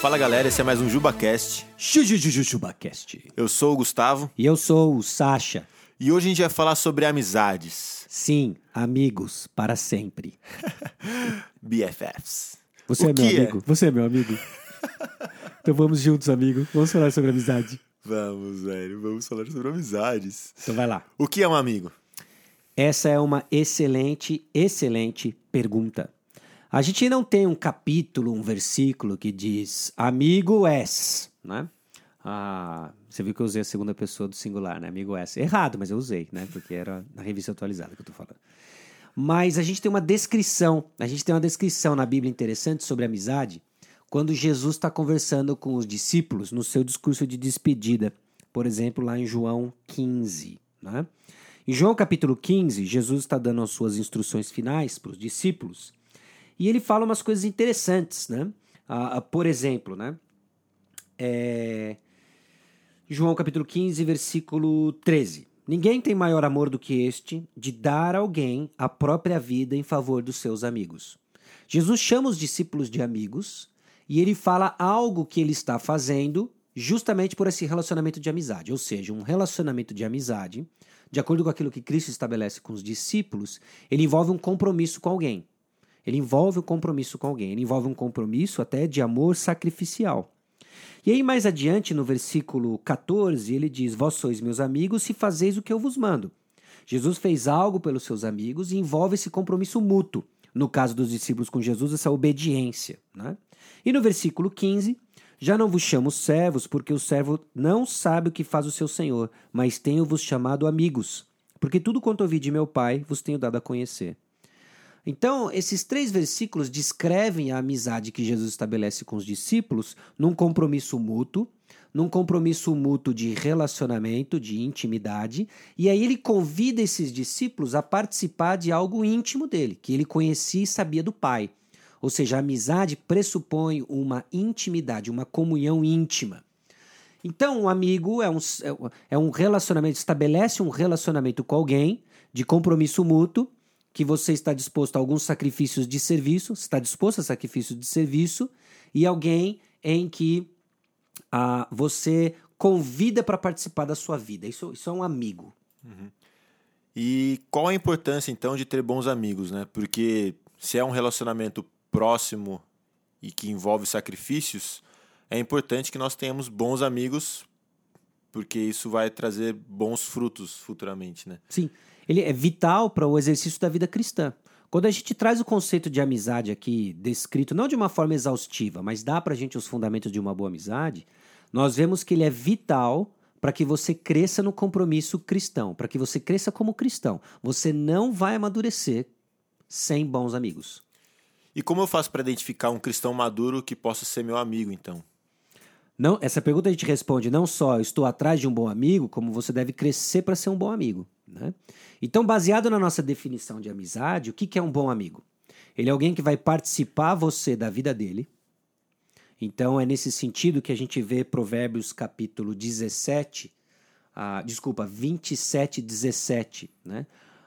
Fala galera, esse é mais um JubaCast. JujujujubaCast. Eu sou o Gustavo E eu sou o Sasha. e hoje a gente vai falar sobre amizades, Sim, amigos para sempre. BFFs. Você O é meu é? amigo? Você é meu amigo? então vamos juntos, amigo. Vamos falar sobre amizade. Vamos, velho, vamos falar sobre amizades. Então vai lá. O que é um amigo? Essa é uma excelente, excelente pergunta. A gente não tem um capítulo, um versículo que diz amigo és, né? Ah, você viu que eu usei a segunda pessoa do singular, né? Amigo és. Errado, mas eu usei, né? Porque era na revista atualizada que eu tô falando. Mas a gente tem uma descrição, a gente tem uma descrição na Bíblia interessante sobre amizade, quando Jesus está conversando com os discípulos no seu discurso de despedida. Por exemplo, lá em João 15, né? Em João capítulo 15, Jesus está dando as suas instruções finais para os discípulos e ele fala umas coisas interessantes, né? Ah, ah, por exemplo, né? É... João capítulo 15, versículo 13. Ninguém tem maior amor do que este, de dar a alguém a própria vida em favor dos seus amigos. Jesus chama os discípulos de amigos e ele fala algo que ele está fazendo justamente por esse relacionamento de amizade. Ou seja, um relacionamento de amizade, de acordo com aquilo que Cristo estabelece com os discípulos, ele envolve um compromisso com alguém. Ele envolve um compromisso com alguém. Ele envolve um compromisso até de amor sacrificial. E aí, mais adiante, no versículo 14, ele diz: Vós sois meus amigos se fazeis o que eu vos mando. Jesus fez algo pelos seus amigos e envolve esse compromisso mútuo. No caso dos discípulos com Jesus, essa obediência. Né? E no versículo 15, já não vos chamo servos, porque o servo não sabe o que faz o seu senhor, mas tenho-vos chamado amigos, porque tudo quanto ouvi de meu Pai vos tenho dado a conhecer. Então, esses três versículos descrevem a amizade que Jesus estabelece com os discípulos num compromisso mútuo, num compromisso mútuo de relacionamento, de intimidade, e aí ele convida esses discípulos a participar de algo íntimo dele, que ele conhecia e sabia do Pai. Ou seja, a amizade pressupõe uma intimidade, uma comunhão íntima. Então, um amigo é um, é um relacionamento, estabelece um relacionamento com alguém de compromisso mútuo, que você está disposto a alguns sacrifícios de serviço, está disposto a sacrifícios de serviço, e alguém em que ah, você convida para participar da sua vida. Isso, isso é um amigo. E qual a importância então de ter bons amigos, né? Porque se é um relacionamento próximo e que envolve sacrifícios, é importante que nós tenhamos bons amigos, porque isso vai trazer bons frutos futuramente, né? Sim, ele é vital para o exercício da vida cristã. Quando a gente traz o conceito de amizade aqui descrito, não de uma forma exaustiva, mas dá para a gente os fundamentos de uma boa amizade, nós vemos que ele é vital para que você cresça no compromisso cristão, para que você cresça como cristão. Você não vai amadurecer sem bons amigos. E como eu faço para identificar um cristão maduro que possa ser meu amigo, então? Não, essa pergunta a gente responde não só estou atrás de um bom amigo, como você deve crescer para ser um bom amigo. Né? Então, baseado na nossa definição de amizade, o que, que é um bom amigo? Ele é alguém que vai participar você da vida dele. Então, é nesse sentido que a gente vê Provérbios capítulo 17, ah, desculpa, 27, 17, né?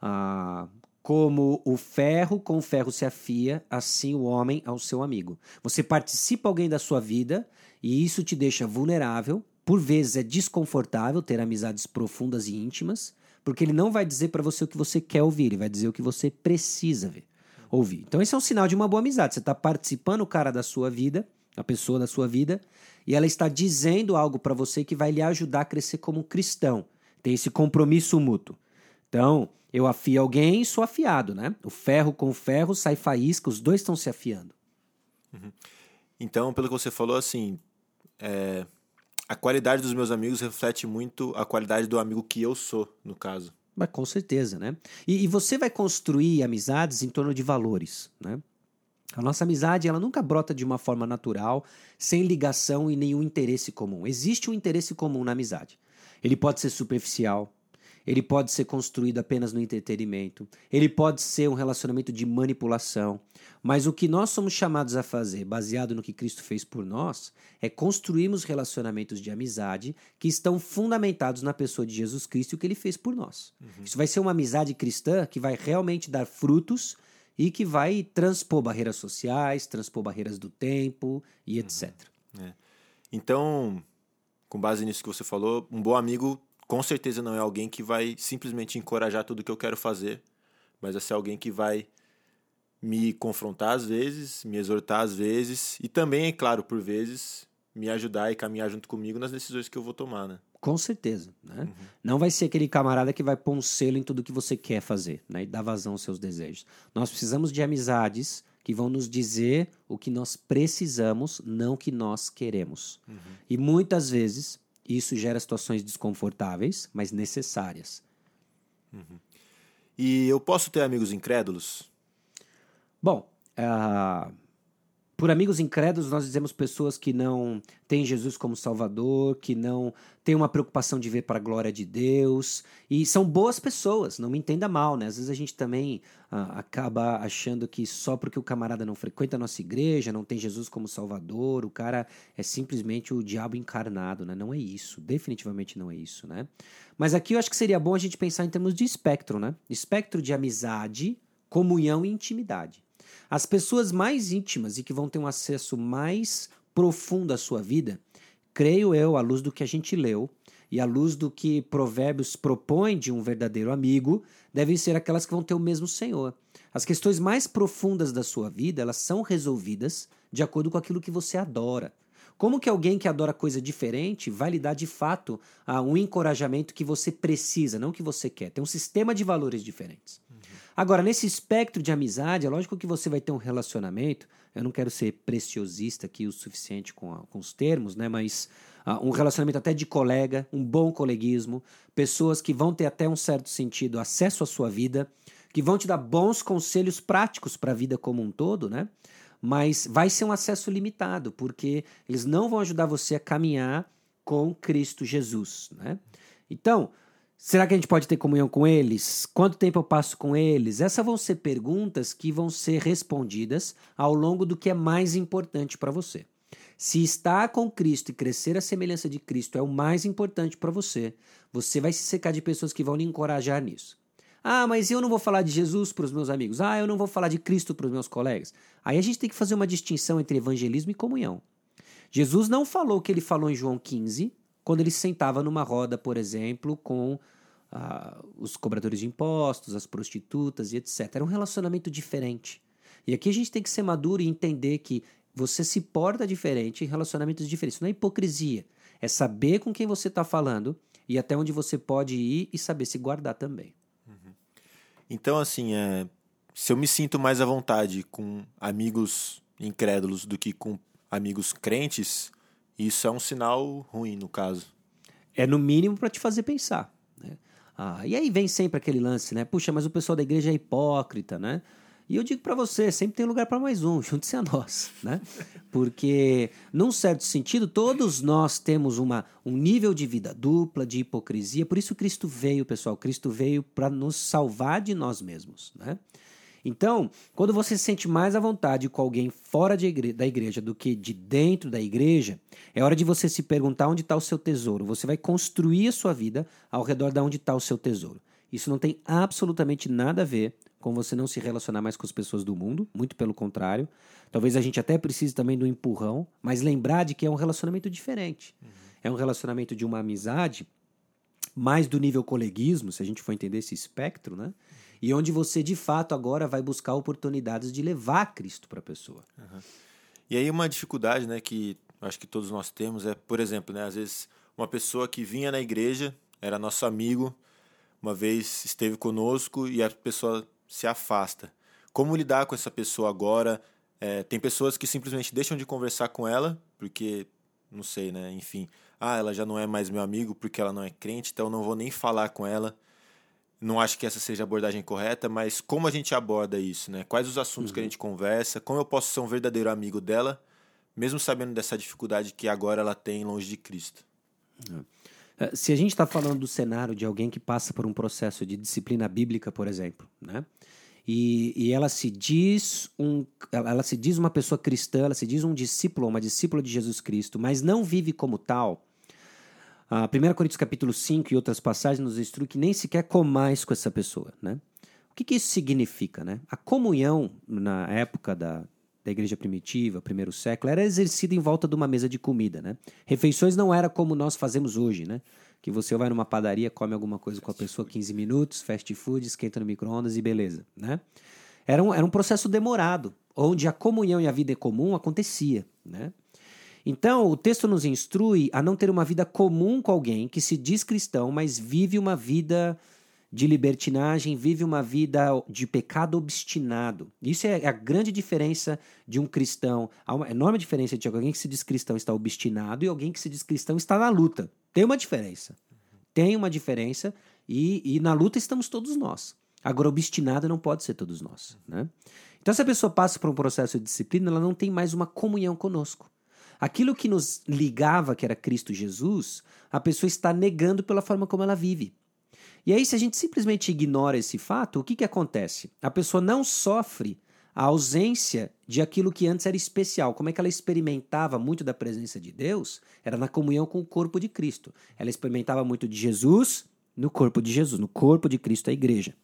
Ah, como o ferro com o ferro se afia, assim o homem ao seu amigo. Você participa alguém da sua vida e isso te deixa vulnerável. Por vezes é desconfortável ter amizades profundas e íntimas, porque ele não vai dizer para você o que você quer ouvir, ele vai dizer o que você precisa ver, ouvir. Então esse é um sinal de uma boa amizade. Você está participando o cara da sua vida, a pessoa da sua vida, e ela está dizendo algo para você que vai lhe ajudar a crescer como cristão. Tem esse compromisso mútuo. Então, eu afio alguém sou afiado, né? O ferro com o ferro sai faísca, os dois estão se afiando. Então, pelo que você falou, assim, é, a qualidade dos meus amigos reflete muito a qualidade do amigo que eu sou, no caso. Mas com certeza, né? E, e você vai construir amizades em torno de valores, né? A nossa amizade, ela nunca brota de uma forma natural, sem ligação e nenhum interesse comum. Existe um interesse comum na amizade. Ele pode ser superficial, ele pode ser construído apenas no entretenimento, ele pode ser um relacionamento de manipulação. Mas o que nós somos chamados a fazer, baseado no que Cristo fez por nós, é construirmos relacionamentos de amizade que estão fundamentados na pessoa de Jesus Cristo e o que ele fez por nós. Isso vai ser uma amizade cristã que vai realmente dar frutos e que vai transpor barreiras sociais, transpor barreiras do tempo e etc. É. Então, com base nisso que você falou, um bom amigo com certeza não é alguém que vai simplesmente encorajar tudo que eu quero fazer, mas é ser alguém que vai me confrontar às vezes, me exortar às vezes e também, é claro, por vezes, me ajudar e caminhar junto comigo nas decisões que eu vou tomar, né? Com certeza. Né? Uhum. Não vai ser aquele camarada que vai pôr um selo em tudo que você quer fazer né? e dar vazão aos seus desejos. Nós precisamos de amizades que vão nos dizer o que nós precisamos, não o que nós queremos. Uhum. E muitas vezes isso gera situações desconfortáveis, mas necessárias. Uhum. E eu posso ter amigos incrédulos? Bom, uh, por amigos incrédulos, nós dizemos pessoas que não têm Jesus como Salvador, que não têm uma preocupação de ver para a glória de Deus. E são boas pessoas, não me entenda mal, né? Às vezes a gente também ah, acaba achando que só porque o camarada não frequenta a nossa igreja, não tem Jesus como Salvador, o cara é simplesmente o diabo encarnado, né? Não é isso, definitivamente não é isso, né? Mas aqui eu acho que seria bom a gente pensar em termos de espectro, né? Espectro de amizade, comunhão e intimidade. As pessoas mais íntimas e que vão ter um acesso mais profundo à sua vida, creio eu, à luz do que a gente leu e à luz do que Provérbios propõe de um verdadeiro amigo, devem ser aquelas que vão ter o mesmo Senhor. As questões mais profundas da sua vida, elas são resolvidas de acordo com aquilo que você adora. Como que alguém que adora coisa diferente vai lhe dar de fato um encorajamento que você precisa, não que você quer? Tem um sistema de valores diferentes. Agora, nesse espectro de amizade, é lógico que você vai ter um relacionamento. Eu não quero ser preciosista aqui o suficiente com, a, com os termos, né? Mas uh, um relacionamento até de colega, um bom coleguismo, pessoas que vão ter até um certo sentido acesso à sua vida, que vão te dar bons conselhos práticos para a vida como um todo, né? Mas vai ser um acesso limitado, porque eles não vão ajudar você a caminhar com Cristo Jesus, né? Então, Será que a gente pode ter comunhão com eles? Quanto tempo eu passo com eles? Essas vão ser perguntas que vão ser respondidas ao longo do que é mais importante para você. Se estar com Cristo e crescer a semelhança de Cristo é o mais importante para você, você vai se secar de pessoas que vão lhe encorajar nisso. Ah, mas eu não vou falar de Jesus para os meus amigos. Ah, eu não vou falar de Cristo para os meus colegas. Aí a gente tem que fazer uma distinção entre evangelismo e comunhão. Jesus não falou o que ele falou em João 15, quando ele sentava numa roda, por exemplo, com ah, os cobradores de impostos, as prostitutas e etc. Era um relacionamento diferente. E aqui a gente tem que ser maduro e entender que você se porta diferente em relacionamentos diferentes. Isso não é hipocrisia. É saber com quem você está falando e até onde você pode ir e saber se guardar também. Uhum. Então, assim, é, se eu me sinto mais à vontade com amigos incrédulos do que com amigos crentes, isso é um sinal ruim, no caso. É no mínimo para te fazer pensar. Né? Ah, e aí vem sempre aquele lance, né? Puxa, mas o pessoal da igreja é hipócrita, né? E eu digo para você, sempre tem lugar para mais um, junte-se a nós, né? Porque, num certo sentido, todos nós temos uma, um nível de vida dupla, de hipocrisia. Por isso Cristo veio, pessoal. Cristo veio para nos salvar de nós mesmos, né? Então, quando você se sente mais à vontade com alguém fora igre da igreja do que de dentro da igreja, é hora de você se perguntar onde está o seu tesouro. Você vai construir a sua vida ao redor de onde está o seu tesouro. Isso não tem absolutamente nada a ver com você não se relacionar mais com as pessoas do mundo, muito pelo contrário. Talvez a gente até precise também do empurrão, mas lembrar de que é um relacionamento diferente. Uhum. É um relacionamento de uma amizade mais do nível coleguismo, se a gente for entender esse espectro, né? E onde você de fato agora vai buscar oportunidades de levar Cristo para a pessoa. Uhum. E aí uma dificuldade, né, que acho que todos nós temos é, por exemplo, né, às vezes uma pessoa que vinha na igreja, era nosso amigo, uma vez esteve conosco e a pessoa se afasta. Como lidar com essa pessoa agora? É, tem pessoas que simplesmente deixam de conversar com ela porque não sei, né? Enfim, ah, ela já não é mais meu amigo porque ela não é crente, então não vou nem falar com ela. Não acho que essa seja a abordagem correta, mas como a gente aborda isso, né? Quais os assuntos uhum. que a uhum. gente conversa? Como eu posso ser um verdadeiro amigo dela, mesmo sabendo dessa dificuldade que agora ela tem longe de Cristo? É. é se a gente está falando do cenário de alguém que passa por um processo de disciplina bíblica, por exemplo, né? E, e, ela se diz um, ela se diz uma pessoa cristã, ela se diz um discípulo, uma discípula de Jesus Cristo, mas não vive como tal. A 1 Coríntios capítulo 5 e outras passagens nos instrui que nem sequer comais com essa pessoa, né? O que, que isso significa, né? A comunhão na época da, da igreja primitiva, primeiro século, era exercida em volta de uma mesa de comida, né? Refeições não era como nós fazemos hoje, né? Que você vai numa padaria, come alguma coisa com a pessoa 15 minutos, fast food, esquenta no micro-ondas e beleza, né? Era um, era um processo demorado, onde a comunhão e a vida comum acontecia, né? Então, o texto nos instrui a não ter uma vida comum com alguém que se diz cristão, mas vive uma vida de libertinagem, vive uma vida de pecado obstinado. Isso é a grande diferença de um cristão. Há uma enorme diferença de alguém que se diz cristão está obstinado e alguém que se diz cristão está na luta. Tem uma diferença. Tem uma diferença e, e na luta estamos todos nós. Agora, obstinado não pode ser todos nós. Né? Então, se a pessoa passa por um processo de disciplina, ela não tem mais uma comunhão conosco. Aquilo que nos ligava, que era Cristo Jesus, a pessoa está negando pela forma como ela vive. E aí, se a gente simplesmente ignora esse fato, o que, que acontece? A pessoa não sofre a ausência de aquilo que antes era especial. Como é que ela experimentava muito da presença de Deus? Era na comunhão com o corpo de Cristo. Ela experimentava muito de Jesus no corpo de Jesus, no corpo de Cristo, a igreja.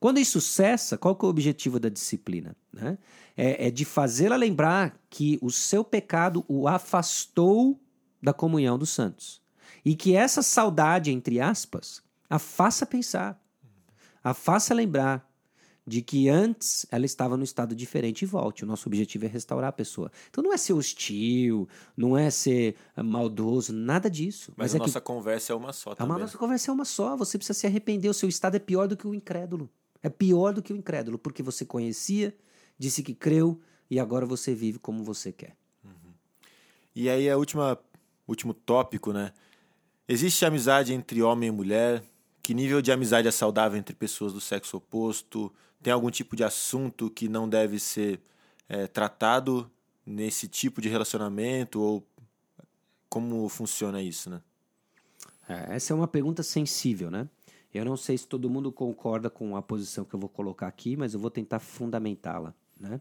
Quando isso cessa, qual que é o objetivo da disciplina? Né? É, é de fazê-la lembrar que o seu pecado o afastou da comunhão dos santos. E que essa saudade, entre aspas, a faça pensar, a faça lembrar de que antes ela estava no estado diferente e volte. O nosso objetivo é restaurar a pessoa. Então não é ser hostil, não é ser eh, maldoso, nada disso. Mas, Mas a é nossa que... conversa é uma só também. A nossa conversa é uma só. Você precisa se arrepender. O seu estado é pior do que o incrédulo. É pior do que o incrédulo, porque você conhecia, disse que creu e agora você vive como você quer. Uhum. E aí a última, último tópico, né? Existe amizade entre homem e mulher? Que nível de amizade é saudável entre pessoas do sexo oposto? Tem algum tipo de assunto que não deve ser é, tratado nesse tipo de relacionamento? Ou como funciona isso, né? É, essa é uma pergunta sensível, né? Eu não sei se todo mundo concorda com a posição que eu vou colocar aqui, mas eu vou tentar fundamentá-la, né?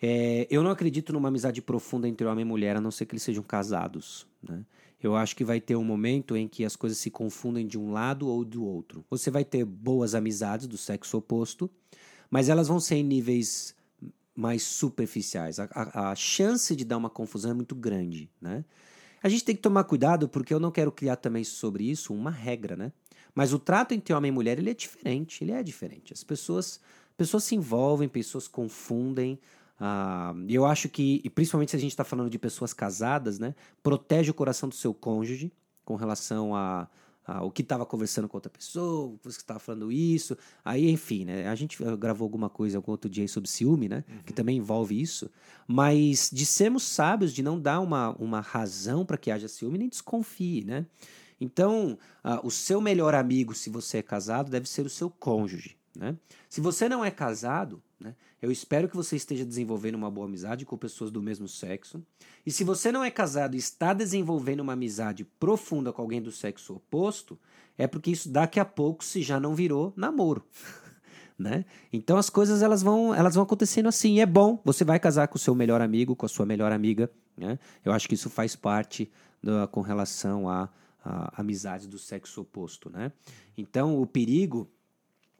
É, eu não acredito numa amizade profunda entre homem e mulher, a não ser que eles sejam casados, né? Eu acho que vai ter um momento em que as coisas se confundem de um lado ou do outro. Você vai ter boas amizades do sexo oposto, mas elas vão ser em níveis mais superficiais. A, a, a chance de dar uma confusão é muito grande, né? A gente tem que tomar cuidado porque eu não quero criar também sobre isso uma regra, né? Mas o trato entre homem e mulher ele é diferente, ele é diferente. As pessoas, pessoas se envolvem, pessoas confundem, ah, eu acho que, e principalmente se a gente está falando de pessoas casadas, né? Protege o coração do seu cônjuge com relação a, a o que estava conversando com outra pessoa, você estava falando isso. Aí, enfim, né? A gente gravou alguma coisa algum outro dia aí sobre ciúme, né? Uhum. Que também envolve isso. Mas de sermos sábios, de não dar uma, uma razão para que haja ciúme, nem desconfie, né? Então, uh, o seu melhor amigo, se você é casado, deve ser o seu cônjuge. Né? Se você não é casado, né, eu espero que você esteja desenvolvendo uma boa amizade com pessoas do mesmo sexo. E se você não é casado e está desenvolvendo uma amizade profunda com alguém do sexo oposto, é porque isso daqui a pouco se já não virou namoro. né? Então as coisas elas vão, elas vão acontecendo assim. E é bom, você vai casar com o seu melhor amigo, com a sua melhor amiga. Né? Eu acho que isso faz parte da, com relação a, a amizades do sexo oposto. Né? Então o perigo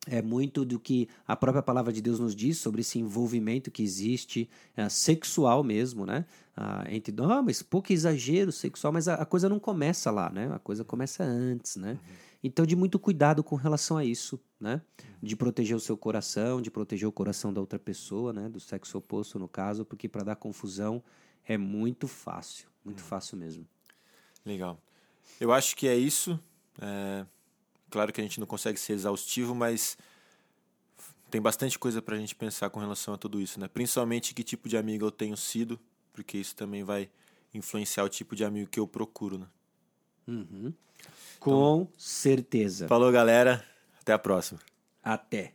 é muito do que a própria palavra de Deus nos diz sobre esse envolvimento que existe é, sexual mesmo, né? Ah, entre, ah, mas pouco exagero sexual, mas a, a, coisa não começa lá, né? A coisa começa antes, né? Uhum. Então, de muito cuidado com relação a isso, né? De proteger o seu coração, de proteger o coração da outra pessoa, né? Do sexo oposto, no caso, porque para dar confusão é muito fácil, muito uhum. fácil mesmo. Legal. Eu acho que é isso. É Claro que a gente não consegue ser exaustivo, mas tem bastante coisa para a gente pensar com relação a tudo isso, né? Principalmente que tipo de amigo eu tenho sido, porque isso também vai influenciar o tipo de amigo que eu procuro, né? Uhum. Com então, certeza. Falou, galera. Até a próxima. Até.